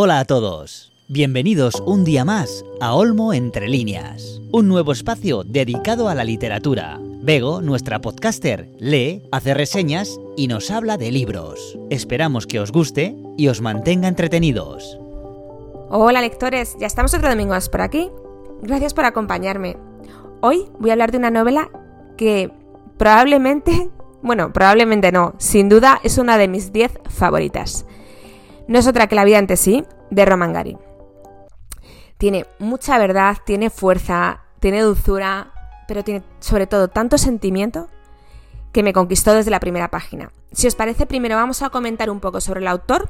Hola a todos. Bienvenidos un día más a Olmo Entre Líneas, un nuevo espacio dedicado a la literatura. Bego, nuestra podcaster, lee, hace reseñas y nos habla de libros. Esperamos que os guste y os mantenga entretenidos. Hola lectores, ya estamos otro domingo más por aquí. Gracias por acompañarme. Hoy voy a hablar de una novela que probablemente, bueno, probablemente no, sin duda es una de mis 10 favoritas. No es otra que La vida ante sí, de Roman Gary. Tiene mucha verdad, tiene fuerza, tiene dulzura, pero tiene sobre todo tanto sentimiento que me conquistó desde la primera página. Si os parece, primero vamos a comentar un poco sobre el autor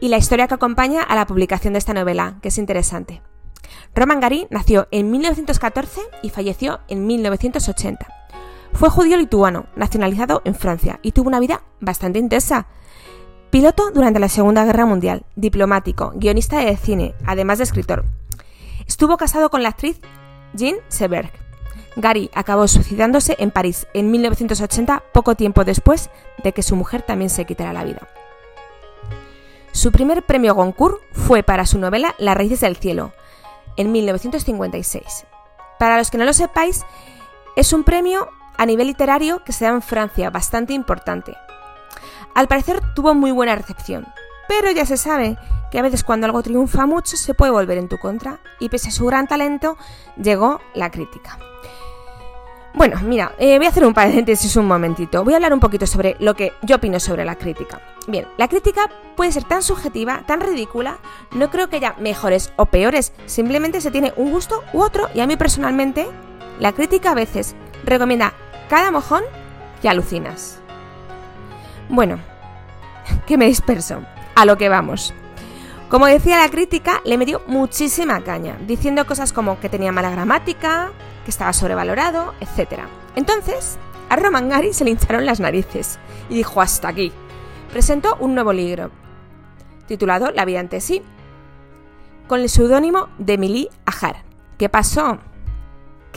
y la historia que acompaña a la publicación de esta novela, que es interesante. Roman Gary nació en 1914 y falleció en 1980. Fue judío lituano, nacionalizado en Francia, y tuvo una vida bastante intensa. Piloto durante la Segunda Guerra Mundial, diplomático, guionista de cine, además de escritor. Estuvo casado con la actriz Jean Seberg. Gary acabó suicidándose en París en 1980, poco tiempo después de que su mujer también se quitara la vida. Su primer premio Goncourt fue para su novela Las raíces del cielo, en 1956. Para los que no lo sepáis, es un premio a nivel literario que se da en Francia, bastante importante. Al parecer tuvo muy buena recepción, pero ya se sabe que a veces cuando algo triunfa mucho se puede volver en tu contra, y pese a su gran talento, llegó la crítica. Bueno, mira, eh, voy a hacer un paréntesis un momentito. Voy a hablar un poquito sobre lo que yo opino sobre la crítica. Bien, la crítica puede ser tan subjetiva, tan ridícula, no creo que haya mejores o peores, simplemente se tiene un gusto u otro y a mí personalmente la crítica a veces recomienda cada mojón y alucinas. Bueno, que me disperso, a lo que vamos. Como decía la crítica, le dio muchísima caña, diciendo cosas como que tenía mala gramática, que estaba sobrevalorado, etc. Entonces, a Roman Gary se le hincharon las narices y dijo hasta aquí. Presentó un nuevo libro, titulado La vida ante sí, con el seudónimo de Emily Ajar. ¿Qué pasó?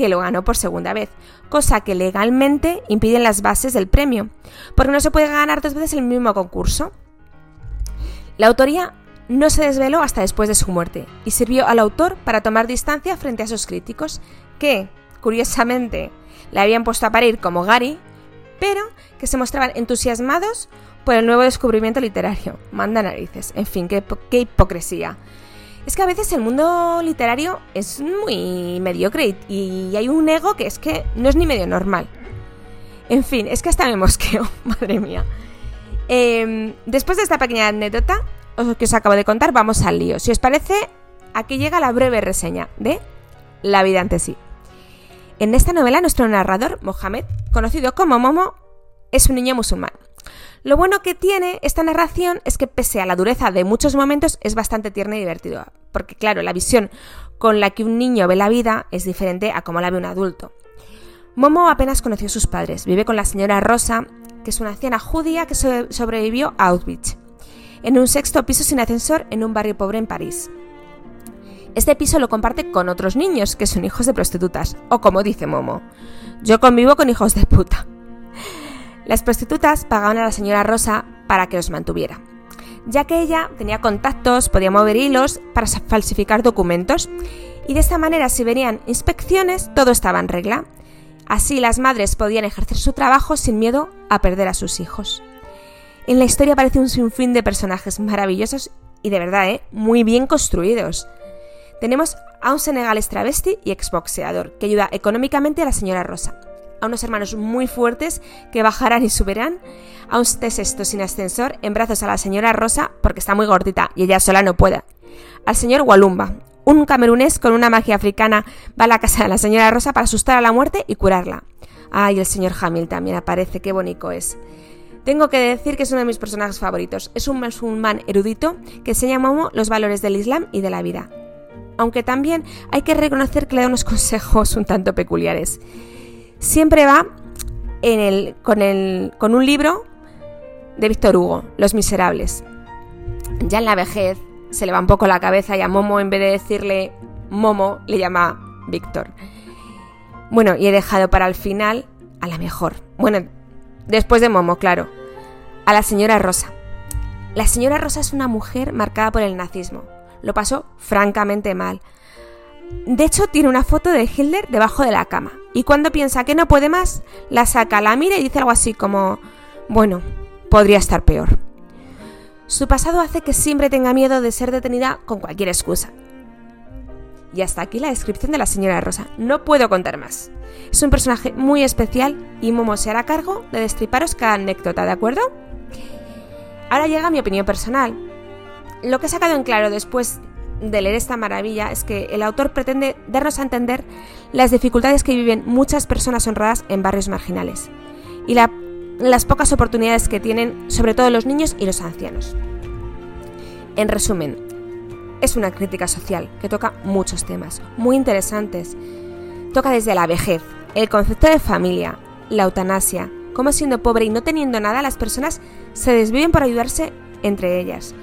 Que lo ganó por segunda vez, cosa que legalmente impiden las bases del premio, porque no se puede ganar dos veces el mismo concurso. La autoría no se desveló hasta después de su muerte y sirvió al autor para tomar distancia frente a sus críticos, que, curiosamente, le habían puesto a parir como Gary, pero que se mostraban entusiasmados por el nuevo descubrimiento literario. Manda narices. En fin, qué, qué hipocresía. Es que a veces el mundo literario es muy mediocre y hay un ego que es que no es ni medio normal. En fin, es que hasta me mosqueo, madre mía. Em, después de esta pequeña anécdota, que os acabo de contar, vamos al lío. Si os parece, aquí llega la breve reseña de La vida ante sí. En esta novela, nuestro narrador, Mohamed, conocido como Momo, es un niño musulmán. Lo bueno que tiene esta narración es que pese a la dureza de muchos momentos es bastante tierna y divertido, porque claro, la visión con la que un niño ve la vida es diferente a como la ve un adulto. Momo apenas conoció a sus padres, vive con la señora Rosa, que es una anciana judía que sobrevivió a Auschwitz en un sexto piso sin ascensor en un barrio pobre en París. Este piso lo comparte con otros niños que son hijos de prostitutas, o como dice Momo, yo convivo con hijos de puta. Las prostitutas pagaban a la señora Rosa para que los mantuviera, ya que ella tenía contactos, podía mover hilos para falsificar documentos, y de esta manera si venían inspecciones todo estaba en regla. Así las madres podían ejercer su trabajo sin miedo a perder a sus hijos. En la historia aparece un sinfín de personajes maravillosos y de verdad, ¿eh? muy bien construidos. Tenemos a un senegalés travesti y exboxeador que ayuda económicamente a la señora Rosa, a unos hermanos muy fuertes que bajarán y subirán, a un tesesto sin ascensor en brazos a la señora Rosa porque está muy gordita y ella sola no puede, al señor Walumba, un camerunés con una magia africana va a la casa de la señora Rosa para asustar a la muerte y curarla. Ay, el señor Hamil también aparece, qué bonito es. Tengo que decir que es uno de mis personajes favoritos. Es un musulmán erudito que enseña a los valores del Islam y de la vida. Aunque también hay que reconocer que le da unos consejos un tanto peculiares. Siempre va con, el, con un libro de Víctor Hugo, Los Miserables. Ya en la vejez se le va un poco la cabeza y a Momo en vez de decirle Momo le llama Víctor. Bueno, y he dejado para el final a la mejor. Bueno, Después de Momo, claro. A la señora Rosa. La señora Rosa es una mujer marcada por el nazismo. Lo pasó francamente mal. De hecho, tiene una foto de Hitler debajo de la cama. Y cuando piensa que no puede más, la saca, la mira y dice algo así como, bueno, podría estar peor. Su pasado hace que siempre tenga miedo de ser detenida con cualquier excusa. Y hasta aquí la descripción de la señora Rosa. No puedo contar más. Es un personaje muy especial y Momo se hará cargo de destriparos cada anécdota, ¿de acuerdo? Ahora llega mi opinión personal. Lo que he sacado en claro después de leer esta maravilla es que el autor pretende darnos a entender las dificultades que viven muchas personas honradas en barrios marginales y la las pocas oportunidades que tienen, sobre todo los niños y los ancianos. En resumen, es una crítica social que toca muchos temas muy interesantes. Toca desde la vejez, el concepto de familia, la eutanasia, cómo siendo pobre y no teniendo nada las personas se desviven por ayudarse entre ellas.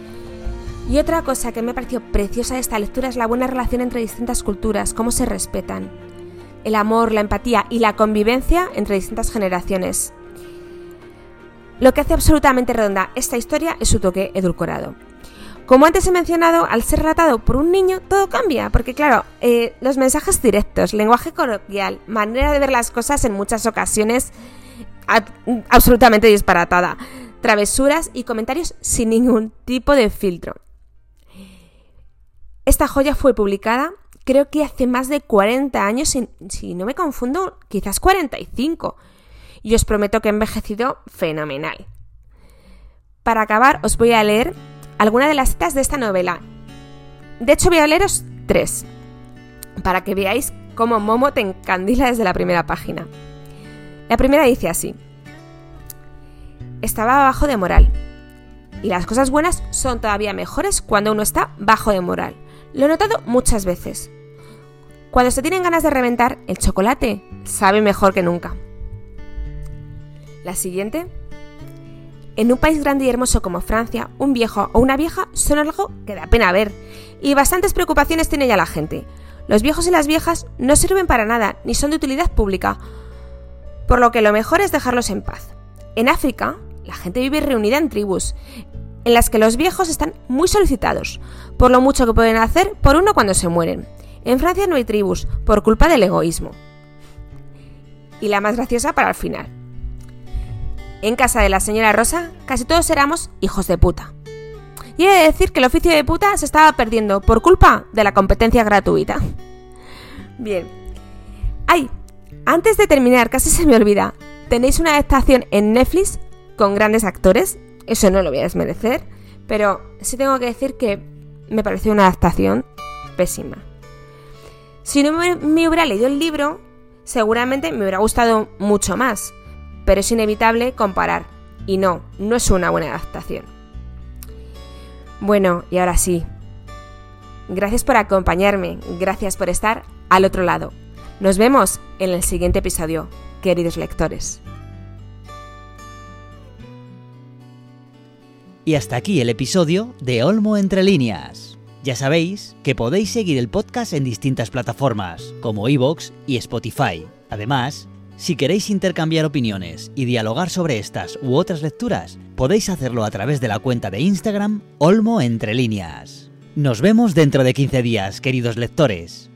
Y otra cosa que me pareció preciosa de esta lectura es la buena relación entre distintas culturas, cómo se respetan. El amor, la empatía y la convivencia entre distintas generaciones. Lo que hace absolutamente redonda esta historia es su toque edulcorado. Como antes he mencionado, al ser relatado por un niño, todo cambia, porque claro, eh, los mensajes directos, lenguaje coloquial, manera de ver las cosas en muchas ocasiones absolutamente disparatada, travesuras y comentarios sin ningún tipo de filtro. Esta joya fue publicada creo que hace más de 40 años, si, no me confundo, quizás 45 y os prometo que he envejecido fenomenal. Para acabar, os voy a leer algunas de las citas de esta novela. De hecho, voy a leeros tres, para que veáis cómo Momo te encandila desde la primera página. La primera dice así. Estaba bajo de moral. Y las cosas buenas son todavía mejores cuando uno está bajo de moral. Lo he notado muchas veces. Cuando se tienen ganas de reventar, el chocolate sabe mejor que nunca. La siguiente. En un país grande y hermoso como Francia, un viejo o una vieja son algo que da pena ver, y bastantes preocupaciones tiene ya la gente. Los viejos y las viejas no sirven para nada, ni son de utilidad pública, por lo que lo mejor es dejarlos en paz. En África, la gente vive reunida en tribus, en las que los viejos están muy solicitados, por lo mucho que pueden hacer por uno cuando se mueren. En Francia no hay tribus, por culpa del egoísmo. Y la más graciosa para el final. En casa de la señora Rosa, casi todos éramos hijos de puta. Y he de decir que el oficio de puta se estaba perdiendo por culpa de la competencia gratuita. Bien. ¡Ay! Antes de terminar, casi se me olvida. Tenéis una adaptación en Netflix con grandes actores. Eso no lo voy a desmerecer. Pero sí tengo que decir que me pareció una adaptación pésima. Si no me hubiera leído el libro, seguramente me hubiera gustado mucho más pero es inevitable comparar. Y no, no es una buena adaptación. Bueno, y ahora sí. Gracias por acompañarme, gracias por estar al otro lado. Nos vemos en el siguiente episodio, queridos lectores. Y hasta aquí el episodio de Olmo Entre Líneas. Ya sabéis que podéis seguir el podcast en distintas plataformas, como iVoox y Spotify. Además, si queréis intercambiar opiniones y dialogar sobre estas u otras lecturas, podéis hacerlo a través de la cuenta de Instagram Olmo Entre Líneas. Nos vemos dentro de 15 días, queridos lectores.